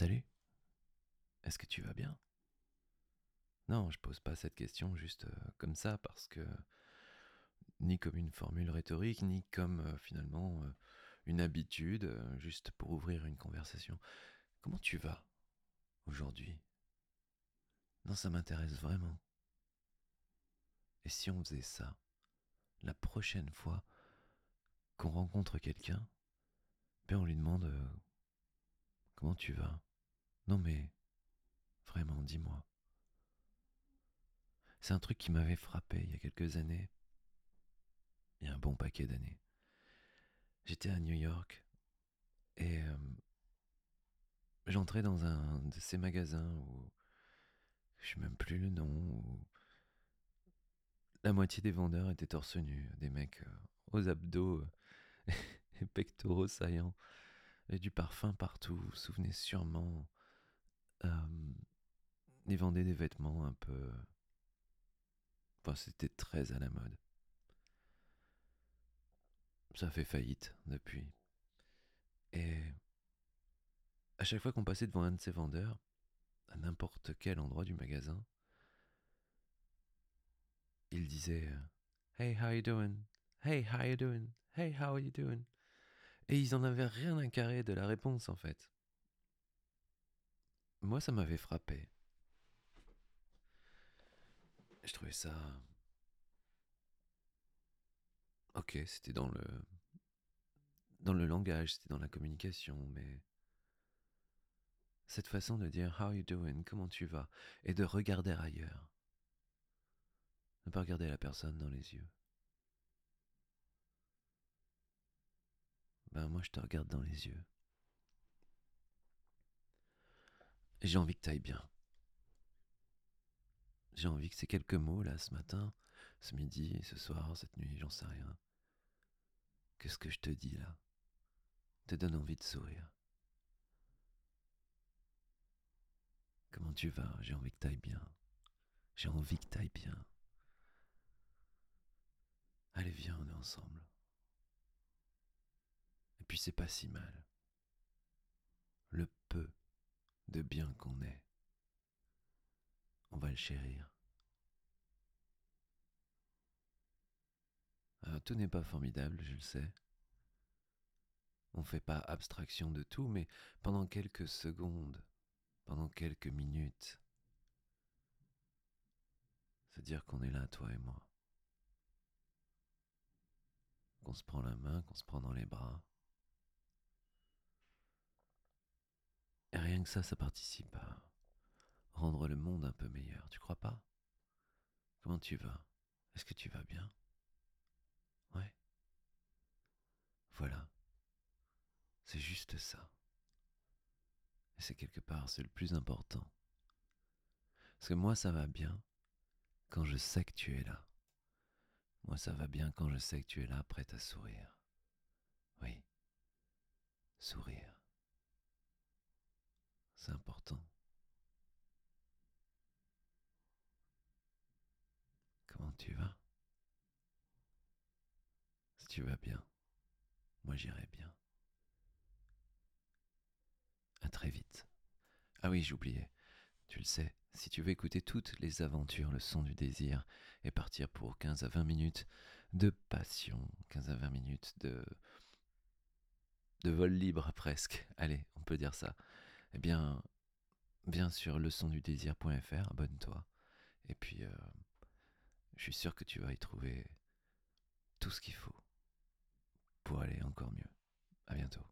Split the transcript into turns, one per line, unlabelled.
Salut Est-ce que tu vas bien? Non, je pose pas cette question juste euh, comme ça parce que ni comme une formule rhétorique, ni comme euh, finalement euh, une habitude, juste pour ouvrir une conversation. Comment tu vas aujourd'hui? Non, ça m'intéresse vraiment. Et si on faisait ça la prochaine fois qu'on rencontre quelqu'un, ben on lui demande comment tu vas? Non mais vraiment, dis-moi. C'est un truc qui m'avait frappé il y a quelques années. Il y a un bon paquet d'années. J'étais à New York et euh, j'entrais dans un de ces magasins où je sais même plus le nom, la moitié des vendeurs étaient torse nu, des mecs euh, aux abdos euh, et pectoraux saillants, et du parfum partout. Vous vous souvenez sûrement. Euh, ils vendaient des vêtements un peu. Enfin, c'était très à la mode. Ça fait faillite depuis. Et à chaque fois qu'on passait devant un de ces vendeurs, à n'importe quel endroit du magasin, il disait Hey, how you doing? Hey, how you doing? Hey, how are you doing? Et ils en avaient rien à carrer de la réponse en fait. Moi, ça m'avait frappé. Je trouvais ça. Ok, c'était dans le. Dans le langage, c'était dans la communication, mais. Cette façon de dire How you doing? Comment tu vas? Et de regarder ailleurs. Ne pas regarder la personne dans les yeux. Ben moi je te regarde dans les yeux. Et j'ai envie que t'ailles bien. J'ai envie que ces quelques mots là ce matin, ce midi, ce soir, cette nuit, j'en sais rien. Que ce que je te dis là? Te donne envie de sourire. Comment tu vas? J'ai envie que t'ailles bien. J'ai envie que t'ailles bien. Allez, viens, on est ensemble. Et puis c'est pas si mal. Le peu de bien qu'on est, on va le chérir. Ah, tout n'est pas formidable, je le sais. On fait pas abstraction de tout, mais pendant quelques secondes, pendant quelques minutes, c'est dire qu'on est là, toi et moi. Qu'on se prend la main, qu'on se prend dans les bras. Et rien que ça, ça participe à rendre le monde un peu meilleur, tu crois pas? Comment tu vas? Est-ce que tu vas bien? Ouais. Voilà. C'est juste ça. Et c'est quelque part, c'est le plus important. Parce que moi, ça va bien quand je sais que tu es là. Moi, ça va bien quand je sais que tu es là, prête à sourire. Oui. Sourire. Important. Comment tu vas? Si tu vas bien, moi j'irai bien. À très vite. Ah oui, j'oubliais. Tu le sais, si tu veux écouter toutes les aventures, le son du désir, et partir pour 15 à 20 minutes de passion, 15 à 20 minutes de vol libre presque. Allez, on peut dire ça eh bien, bien sur leçondudésir.fr, abonne-toi. Et puis, euh, je suis sûr que tu vas y trouver tout ce qu'il faut pour aller encore mieux. À bientôt.